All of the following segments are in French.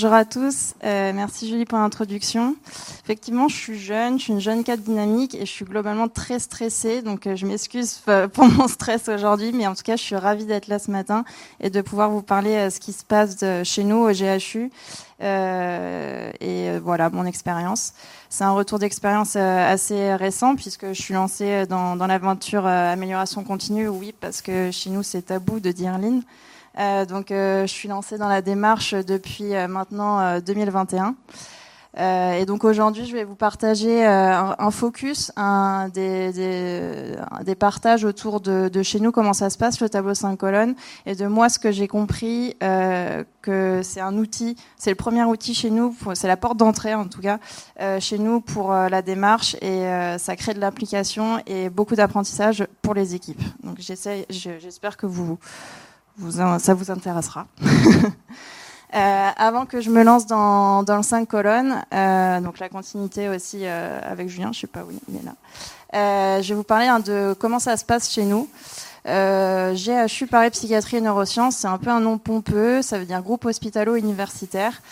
Bonjour à tous, euh, merci Julie pour l'introduction. Effectivement, je suis jeune, je suis une jeune cadre dynamique et je suis globalement très stressée, donc euh, je m'excuse pour mon stress aujourd'hui, mais en tout cas, je suis ravie d'être là ce matin et de pouvoir vous parler de ce qui se passe chez nous au GHU euh, et voilà mon expérience. C'est un retour d'expérience assez récent puisque je suis lancée dans, l'aventure amélioration continue, oui, parce que chez nous c'est tabou de dire Lean. Euh, donc, euh, je suis lancée dans la démarche depuis euh, maintenant 2021. et donc aujourd'hui, je vais vous partager un, focus, un, des, partages autour de, chez nous, comment ça se passe, le tableau 5 colonnes, et de moi ce que j'ai compris, euh, que c'est un outil, c'est le premier outil chez nous, c'est la porte d'entrée en tout cas, chez nous pour la démarche, et ça crée de l'application et beaucoup d'apprentissage pour les équipes. Donc j'espère que vous ça vous intéressera. Euh, avant que je me lance dans, le 5 colonnes, euh, donc la continuité aussi euh, avec Julien, je sais pas où il est là. je vais vous parler hein, de comment ça se passe chez nous. GHU Paris Psychiatrie et Neurosciences, c'est un peu un nom pompeux, ça veut dire groupe hospitalo-universitaire.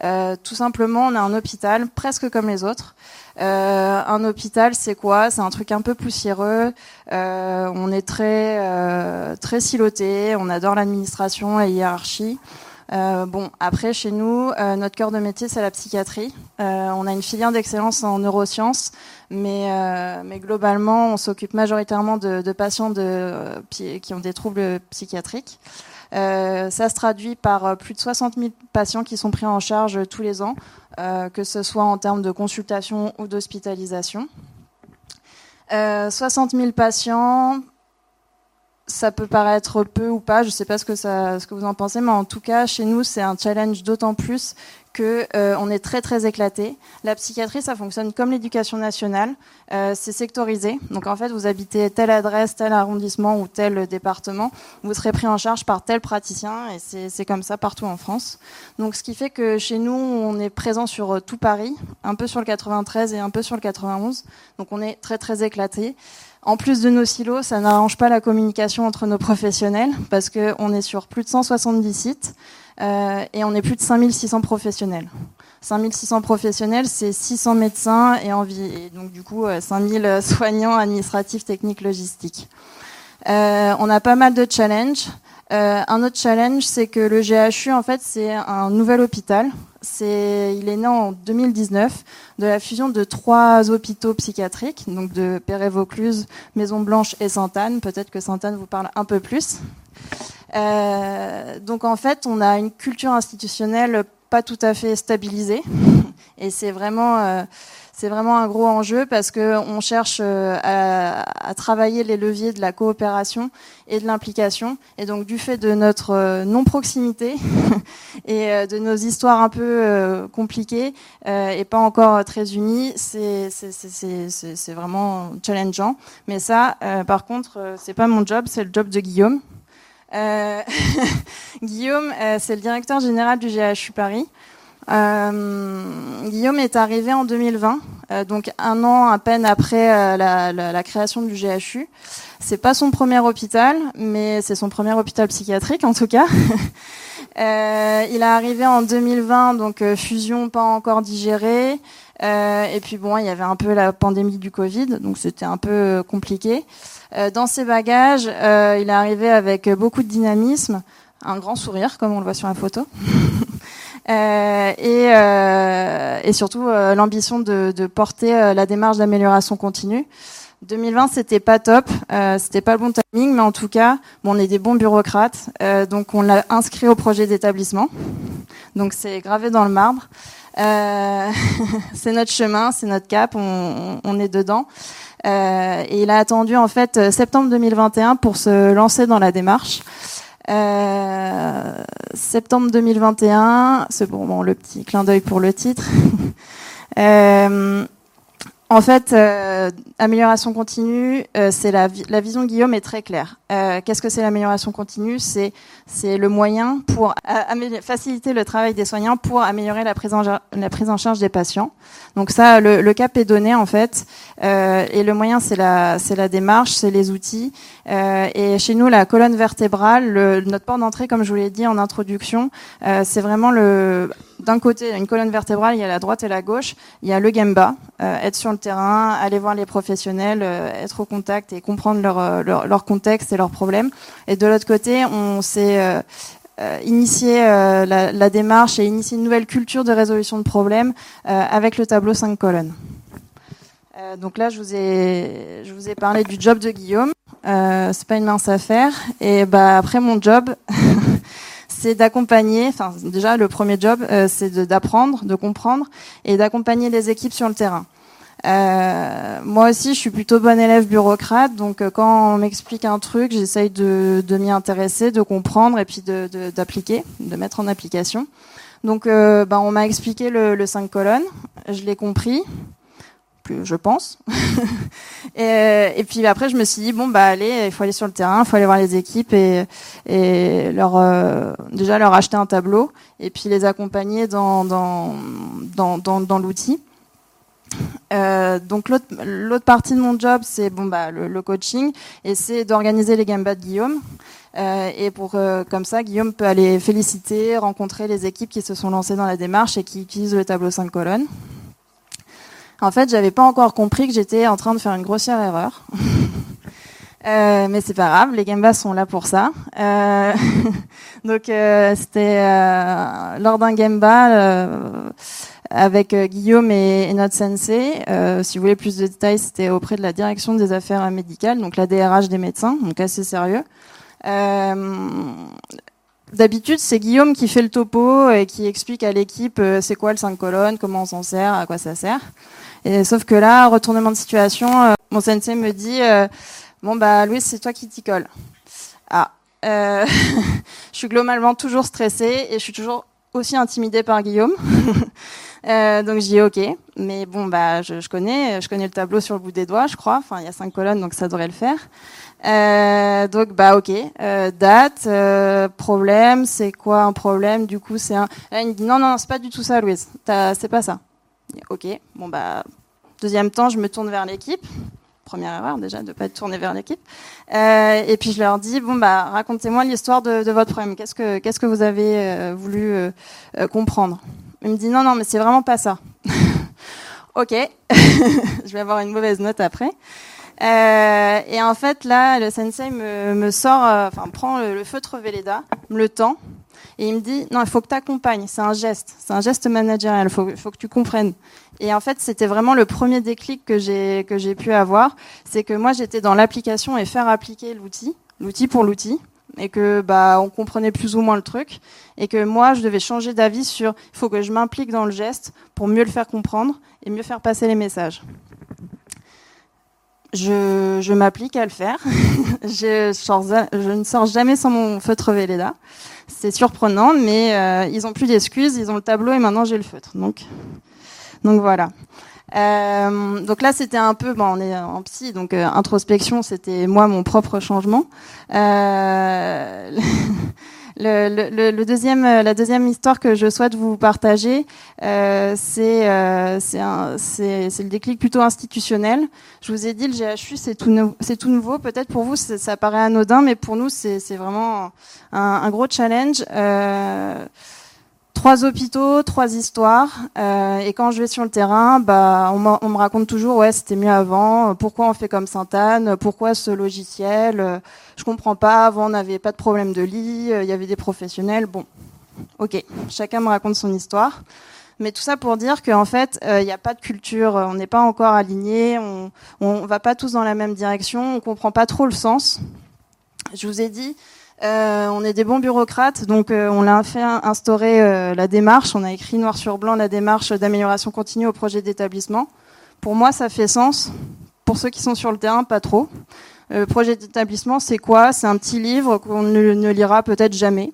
Tout simplement, on a un hôpital presque comme les autres. Euh, un hôpital, c'est quoi? C'est un truc un peu poussiéreux. Euh, on est très euh, très siloté. On adore l'administration et hiérarchie. Euh, bon, après, chez nous, euh, notre cœur de métier, c'est la psychiatrie. Euh, on a une filière d'excellence en neurosciences, mais, mais globalement, on s'occupe majoritairement de, de patients de, qui ont des troubles psychiatriques. Euh, ça se traduit par plus de 60 000 patients qui sont pris en charge tous les ans, euh, que ce soit en termes de consultation ou d'hospitalisation. Euh, 60 000 patients, ça peut paraître peu ou pas, je ne sais pas ce que, ça, ce que vous en pensez, mais en tout cas, chez nous, c'est un challenge d'autant plus que euh, est très très éclaté. La psychiatrie, ça fonctionne comme l'éducation nationale, euh, c'est sectorisé. Donc en fait, vous habitez telle adresse, tel arrondissement ou tel département, vous serez pris en charge par tel praticien, et c'est comme ça partout en France. Donc ce qui fait que chez nous, on est présent sur tout Paris, un peu sur le 93 et un peu sur le 91. Donc on est très très éclaté. En plus de nos silos, ça n'arrange pas la communication entre nos professionnels parce qu'on est sur plus de 170 sites euh, et on est plus de 5600 professionnels. 5600 professionnels, c'est 600 médecins et, et donc du coup 5000 euh, soignants administratifs, techniques, logistiques. Euh, on a pas mal de challenges. Euh, un autre challenge, c'est que le GHU, en fait, c'est un nouvel hôpital. C'est, il est né en 2019 de la fusion de trois hôpitaux psychiatriques, donc de Perret-Vaucluse, Maison Blanche et Sainte-Anne. Peut-être que Sainte-Anne vous parle un peu plus. Euh, donc en fait, on a une culture institutionnelle pas tout à fait stabilisée, et c'est vraiment euh, c'est vraiment un gros enjeu parce que on cherche euh, à, à, travailler les leviers de la coopération et de l'implication. Et donc, du fait de notre euh, non-proximité et euh, de nos histoires un peu compliquées et pas encore très unies, c'est vraiment challengeant. Mais ça, par contre, c'est pas mon job, c'est le job de Guillaume. Guillaume, c'est le directeur général du GHU Paris. Euh, Guillaume est arrivé en 2020, euh, donc un an à peine après euh, la, la, la, création du GHU. C'est pas son premier hôpital, mais c'est son premier hôpital psychiatrique en tout cas. Euh, il est arrivé en 2020, donc fusion pas encore digérée. et puis bon, il y avait un peu la pandémie du Covid, donc c'était un peu compliqué. dans ses bagages, il est arrivé avec beaucoup de dynamisme, un grand sourire, comme on le voit sur la photo. Euh, et, euh, et, surtout euh, l'ambition de, de, porter la démarche d'amélioration continue. 2020, c'était pas top, euh, c'était pas le bon timing, mais en tout cas, bon, on est des bons bureaucrates, euh, donc on l'a inscrit au projet d'établissement. Donc c'est gravé dans le marbre. Euh, c'est notre chemin, c'est notre cap, on, on est dedans. et il a attendu en fait septembre 2021 pour se lancer dans la démarche. Euh, septembre 2021, c'est bon, bon, le petit clin d'œil pour le titre. euh, en fait, euh, amélioration continue, euh, c'est la, la, vision de Guillaume est très claire. Euh, Qu'est-ce que c'est l'amélioration continue? C'est c'est le moyen pour euh, faciliter le travail des soignants pour améliorer la prise en, la prise en charge des patients. Donc ça, le, le cap est donné en fait, euh, et le moyen c'est la c'est la démarche, c'est les outils. et chez nous, la colonne vertébrale, le, notre port d'entrée, comme je vous l'ai dit en introduction, c'est vraiment le d'un côté, une colonne vertébrale, il y a la droite et la gauche, il y a le Gemba, euh, être sur le terrain, aller voir les professionnels, euh, être au contact et comprendre leur, leur, leur, contexte et leurs problèmes. Et de l'autre côté, on s'est euh, initié la, la, démarche et initié une nouvelle culture de résolution de problèmes avec le tableau 5 colonnes. donc là, je vous ai, je vous ai parlé du job de Guillaume. Euh, c'est pas une mince affaire. Et bah après mon job, d'accompagner. Enfin, déjà le premier job, euh, c'est d'apprendre, de, comprendre et d'accompagner les équipes sur le terrain. Euh, moi aussi, je suis plutôt bonne élève bureaucrate, donc euh, quand on m'explique un truc, j'essaye de, m'y intéresser, de comprendre et puis d'appliquer, de, mettre en application. Donc, bah, on m'a expliqué le, le 5 colonnes, je l'ai compris, je pense. et, puis après, je me suis dit bon bah allez, il faut aller sur le terrain, il faut aller voir les équipes et, leur euh, déjà leur acheter un tableau et puis les accompagner dans l'outil. Euh, donc l'autre partie de mon job c'est bon bah le, coaching et c'est d'organiser les gambas de Guillaume euh, et pour comme ça Guillaume peut aller féliciter rencontrer les équipes qui se sont lancées dans la démarche et qui utilisent le tableau 5 colonnes en fait, j'avais pas encore compris que j'étais en train de faire une grossière erreur. Euh, mais c'est pas grave, les Gambas sont là pour ça. Euh, donc euh, c'était euh, lors d'un Gamba euh, avec Guillaume et, et, notre sensei. si vous voulez plus de détails, c'était auprès de la direction des affaires médicales, donc la DRH des médecins, donc assez sérieux. D'habitude, c'est Guillaume qui fait le topo et qui explique à l'équipe c'est quoi le 5 colonnes, comment on s'en sert, à quoi ça sert. Et sauf que là, retournement de situation, euh, mon sensei me dit euh, bon bah Louis, c'est toi qui t'y colle. Ah, euh, je suis globalement toujours stressée et je suis toujours aussi intimidée par Guillaume. euh, donc j'ai dis ok, mais bon bah je, je, connais, je connais le tableau sur le bout des doigts, je crois. Enfin il y a cinq colonnes donc ça devrait le faire. Euh, donc bah ok, euh, date, euh, problème, c'est quoi un problème? Du coup c'est un. Là, il me dit non non, c'est pas du tout ça Louise, c'est pas ça. Ok, bon bah deuxième temps, je me tourne vers l'équipe. Première erreur déjà de pas tourné vers l'équipe. Euh, et puis je leur dis bon bah racontez-moi l'histoire de, de, votre problème. Qu'est-ce que qu'est-ce que vous avez voulu comprendre? Il me dit non non mais c'est vraiment pas ça. ok, je vais avoir une mauvaise note après. et en fait là le sensei me, sort, enfin prend le, le feutre me le tend et il me dit, non, il faut que tu accompagnes, c'est un geste, c'est un geste managérial, il faut, faut que tu comprennes. Et en fait, c'était vraiment le premier déclic que j'ai que j'ai pu avoir, c'est que moi j'étais dans l'application et faire appliquer l'outil, l'outil pour l'outil, et que bah on comprenait plus ou moins le truc, et que moi je devais changer d'avis sur, il faut que je m'implique dans le geste pour mieux le faire comprendre et mieux faire passer les messages. Je, je m'applique à le faire. je, je, ne sors jamais sans mon feutre Velleda. C'est surprenant, mais euh, ils ont plus d'excuses. Ils ont le tableau et maintenant j'ai le feutre. Donc, donc voilà. Euh, donc là, c'était un peu, bon, on est en psy, donc euh, introspection, c'était moi mon propre changement. Euh, le, le, le, deuxième, la deuxième histoire que je souhaite vous partager, euh, c'est euh, le déclic plutôt institutionnel. Je vous ai dit, le GHU, c'est tout, tout nouveau. Peut-être pour vous, ça paraît anodin, mais pour nous, c'est vraiment un, un, gros challenge. Euh, trois hôpitaux, trois histoires. Euh, et quand je vais sur le terrain, bah, on, on me raconte toujours, ouais, c'était mieux avant. Pourquoi on fait comme Sainte-Anne Pourquoi ce logiciel Je comprends pas. Avant, on n'avait pas de problème de lit. Il y avait des professionnels. Bon, ok. Chacun me raconte son histoire. Mais tout ça pour dire qu'en fait, il n'y a pas de culture. On n'est pas encore aligné. On, on va pas tous dans la même direction. On comprend pas trop le sens. Je vous ai dit, euh, on est des bons bureaucrates, donc euh, on a fait instaurer euh, la démarche. On a écrit noir sur blanc la démarche d'amélioration continue au projet d'établissement. Pour moi, ça fait sens. Pour ceux qui sont sur le terrain, pas trop. Le projet d'établissement, c'est quoi? C'est un petit livre qu'on ne, lira peut-être jamais.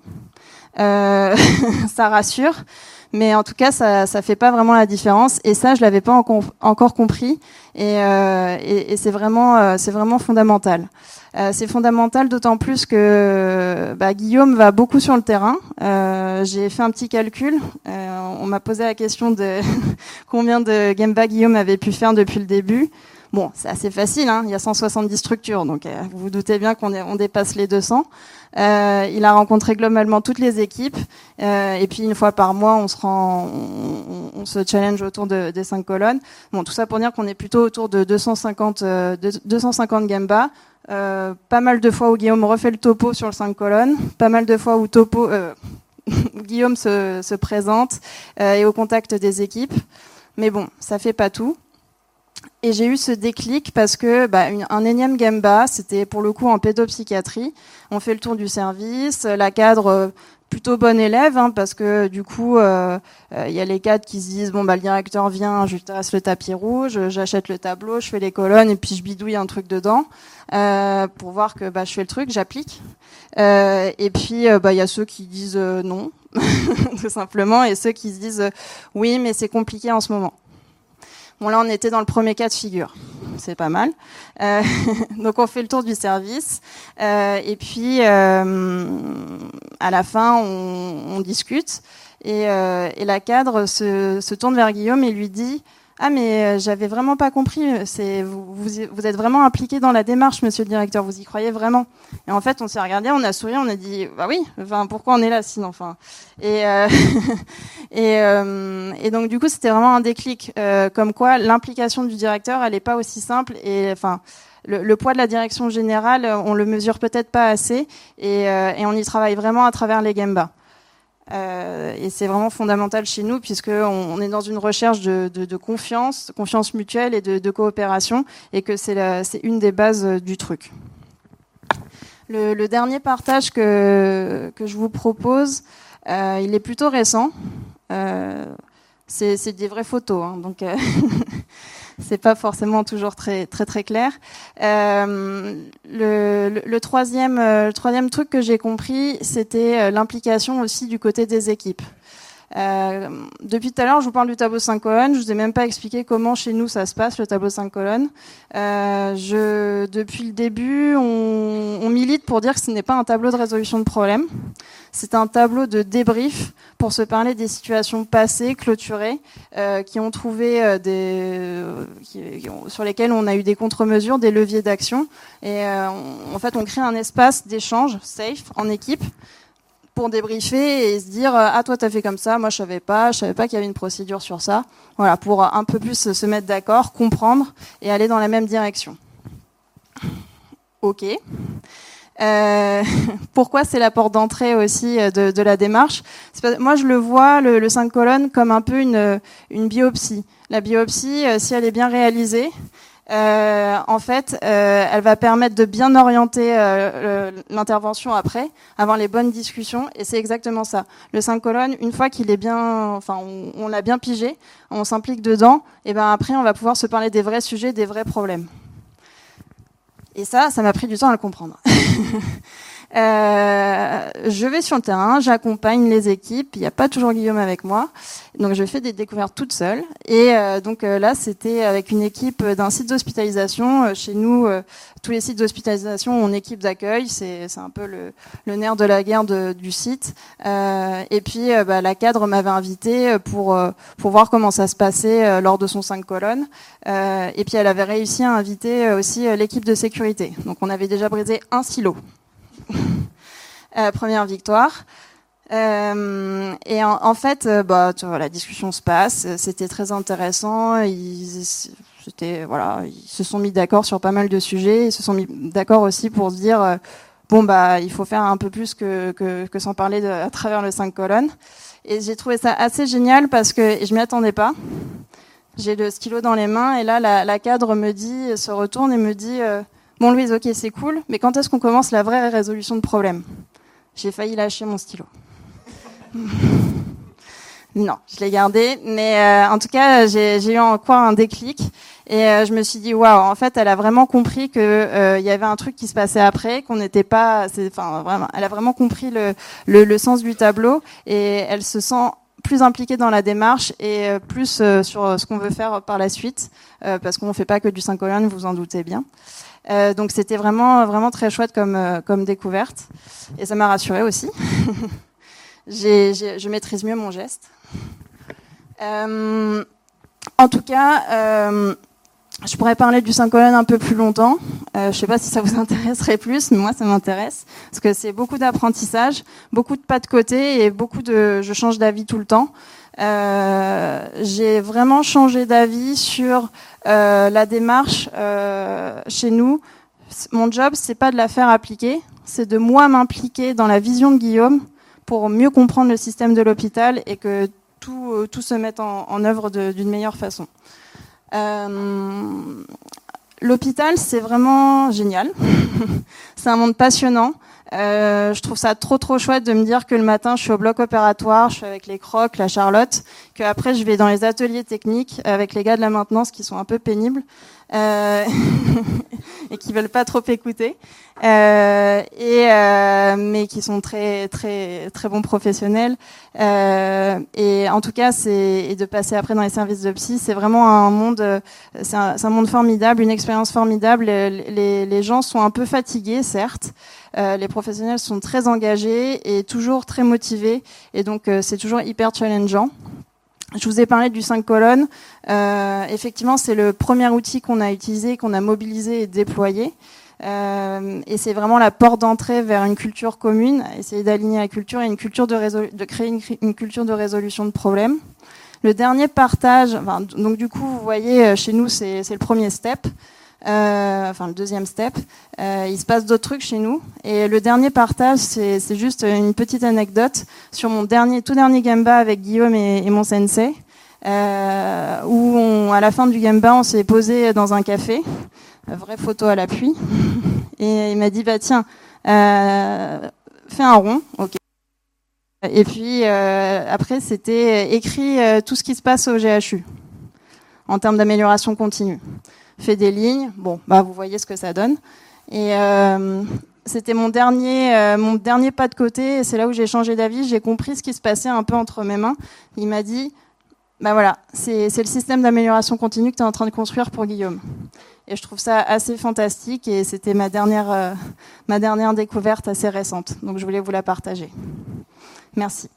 ça rassure, mais en tout cas, ça ça fait pas vraiment la différence. Et ça, je l'avais pas encore compris. Et, et, et c'est vraiment c'est vraiment fondamental. Euh, c'est fondamental, d'autant plus que bah, Guillaume va beaucoup sur le terrain. Euh, j'ai fait un petit calcul. Euh, on m'a posé la question de combien de Gemba Guillaume avait pu faire depuis le début. Bon, c'est assez facile, hein, il y a 170 structures, donc euh, vous vous doutez bien qu'on on dépasse les 200. Euh, il a rencontré globalement toutes les équipes, euh, et puis une fois par mois, on se rend, on, se challenge autour de, des cinq colonnes. Bon, tout ça pour dire qu'on est plutôt autour de 250, euh, 250 gamba. Euh, pas mal de fois où Guillaume refait le topo sur le 5 colonnes, pas mal de fois où topo, euh, Guillaume se, se présente et au contact des équipes. Mais bon, ça fait pas tout. Et j'ai eu ce déclic parce que bah, une, un énième gamba, c'était pour le coup en pédopsychiatrie. On fait le tour du service, la cadre euh, plutôt bon élève hein, parce que du coup il euh, euh, y a les cadres qui se disent bon bah le directeur vient, je trace le tapis rouge, j'achète le tableau, je fais les colonnes et puis je bidouille un truc dedans euh, pour voir que bah je fais le truc, j'applique. Euh, et puis bah il y a ceux qui disent non tout simplement et ceux qui se disent oui mais c'est compliqué en ce moment. Bon là on était dans le premier cas de figure, c'est pas mal. Euh, donc on fait le tour du service. Euh, et puis euh, à la fin on, discute. Et, euh, et, la cadre se, tourne vers Guillaume et lui dit ah mais euh, j'avais vraiment pas compris. C'est vous, vous, vous, êtes vraiment impliqué dans la démarche, Monsieur le directeur. Vous y croyez vraiment? Et en fait, on s'est regardé, on a souri, on a dit bah oui. Enfin, pourquoi on est là sinon Enfin, et euh, et, euh, et, donc du coup, c'était vraiment un déclic, euh, comme quoi l'implication du directeur, elle est pas aussi simple. Et enfin. Le, le, poids de la direction générale, on le mesure peut-être pas assez, et, euh, et on y travaille vraiment à travers les Gemba. Euh, et c'est vraiment fondamental chez nous puisque on, on est dans une recherche de, de, de, confiance, confiance mutuelle et de, de coopération, et que c'est une des bases euh, du truc. Le, le, dernier partage que, que je vous propose, euh, il est plutôt récent. Euh, c'est des vraies photos, hein, donc euh, c'est pas forcément toujours très très très clair. Euh, le, troisième euh, le troisième truc que j'ai compris, c'était euh, l'implication aussi du côté des équipes. Euh, depuis tout à l'heure, je vous parle du tableau 5 colonnes. Je vous ai même pas expliqué comment chez nous ça se passe le tableau 5 colonnes. Euh, je, depuis le début, on, on, milite pour dire que ce n'est pas un tableau de résolution de problème. C'est un tableau de débrief pour se parler des situations passées, clôturées, euh, qui ont trouvé euh, des, ont, sur lesquelles on a eu des contre-mesures, des leviers d'action. Et euh, on, en fait, on crée un espace d'échange safe en équipe pour débriefer et se dire ah toi t'as fait comme ça. Moi je savais pas. Je savais pas qu'il y avait une procédure sur ça voilà pour un peu plus se mettre d'accord comprendre et aller dans la même direction. Ok. Euh, pourquoi c'est la porte d'entrée aussi de, la démarche? Moi je le vois le, le 5 colonnes comme un peu une biopsie. La biopsie si elle est bien réalisée euh, en fait, euh, elle va permettre de bien orienter euh, l'intervention après, avoir les bonnes discussions, et c'est exactement ça. Le 5 colonnes, une fois qu'il est bien, enfin, on, on l'a bien pigé, on s'implique dedans, et ben après, on va pouvoir se parler des vrais sujets, des vrais problèmes. Et ça, ça m'a pris du temps à le comprendre. Euh, je vais sur le terrain, j'accompagne les équipes. Il n'y a pas toujours Guillaume avec moi, donc je fais des découvertes toute seule. Et euh, donc euh, là, c'était avec une équipe d'un site d'hospitalisation. Euh, chez nous, tous les sites d'hospitalisation ont une équipe d'accueil. C'est un peu le, le, nerf de la guerre de, du site. et puis, bah, la cadre m'avait invité pour pour voir comment ça se passait lors de son 5 colonnes. et puis, elle avait réussi à inviter aussi l'équipe de sécurité. Donc, on avait déjà brisé un silo. Euh, première victoire. Euh, et en, en fait, euh, bah, tu vois, la discussion se passe. C'était très intéressant. Ils, voilà, ils se sont mis d'accord sur pas mal de sujets. Ils se sont mis d'accord aussi pour se dire euh, bon bah il faut faire un peu plus que que, que sans parler à travers le 5 colonnes. Et j'ai trouvé ça assez génial parce que je m'y attendais pas. J'ai le stylo dans les mains et là la, la cadre me dit, se retourne et me dit Bon, Louise, ok, c'est cool, mais quand est-ce qu'on commence la vraie résolution de problème? J'ai failli lâcher mon stylo. non, je l'ai gardé, mais euh, en tout cas, j'ai eu encore un déclic et euh, je me suis dit waouh, en fait, elle a vraiment compris que euh, il y avait un truc qui se passait après, qu'on n'était pas, enfin vraiment, elle a vraiment compris le, le, le sens du tableau et elle se sent plus impliquée dans la démarche et euh, plus euh, sur ce qu'on veut faire par la suite, euh, parce qu'on ne fait pas que du 5 colonnes, vous en doutez bien. Euh, donc c'était vraiment vraiment très chouette comme euh, comme découverte et ça m'a rassurée aussi. j'ai, je maîtrise mieux mon geste. Euh, en tout cas, je pourrais parler du 5 colonnes un peu plus longtemps. Euh, je ne sais pas si ça vous intéresserait plus, mais moi ça m'intéresse parce que c'est beaucoup d'apprentissage, beaucoup de pas de côté et beaucoup de. Je change d'avis tout le temps. Euh, j'ai vraiment changé d'avis sur euh, la démarche euh, chez nous. Mon job, c'est pas de la faire appliquer, c'est de moi m'impliquer dans la vision de Guillaume pour mieux comprendre le système de l'hôpital et que tout, tout se mette en, en œuvre d'une meilleure façon. Euh, L'hôpital, c'est vraiment génial. c'est un monde passionnant. Euh, je trouve ça trop trop chouette de me dire que le matin je suis au bloc opératoire, je suis avec les crocs, la Charlotte, que après je vais dans les ateliers techniques avec les gars de la maintenance qui sont un peu pénibles euh, et qui veulent pas trop écouter, euh, et euh, mais qui sont très très très bons professionnels. Euh, et en tout cas, c'est et de passer après dans les services de psy, c'est vraiment un monde, c'est un, monde formidable, une expérience formidable. Les, les, les gens sont un peu fatigués, certes. Euh, les professionnels sont très engagés et toujours très motivés, et donc euh, c'est toujours hyper challengeant. Je vous ai parlé du 5 colonnes. Euh, effectivement, c'est le premier outil qu'on a utilisé, qu'on a mobilisé et déployé. Euh, et c'est vraiment la porte d'entrée vers une culture commune, essayer d'aligner la culture et une culture de, de créer une, culture de résolution de problèmes. Le dernier partage, enfin, donc du coup, vous voyez, chez nous, c'est le premier step. Euh, enfin le deuxième step. Euh, il se passe d'autres trucs chez nous. Et le dernier partage, c'est juste une petite anecdote sur mon dernier, tout dernier gamba avec Guillaume et, et mon sensei. Euh, où on, à la fin du gamba, on s'est posé dans un café, vraie photo à l'appui, et il m'a dit bah tiens, euh, fais un rond, ok. Et puis euh, après, c'était écrit euh, tout ce qui se passe au GHU en termes d'amélioration continue fait des lignes. Bon, bah vous voyez ce que ça donne. Et euh, c'était mon dernier, euh, mon dernier pas de côté. C'est là où j'ai changé d'avis. J'ai compris ce qui se passait un peu entre mes mains. Il m'a dit, bah voilà, c'est le système d'amélioration continue que tu es en train de construire pour Guillaume. Et je trouve ça assez fantastique. Et c'était ma dernière, euh, ma dernière découverte assez récente. Donc je voulais vous la partager. Merci.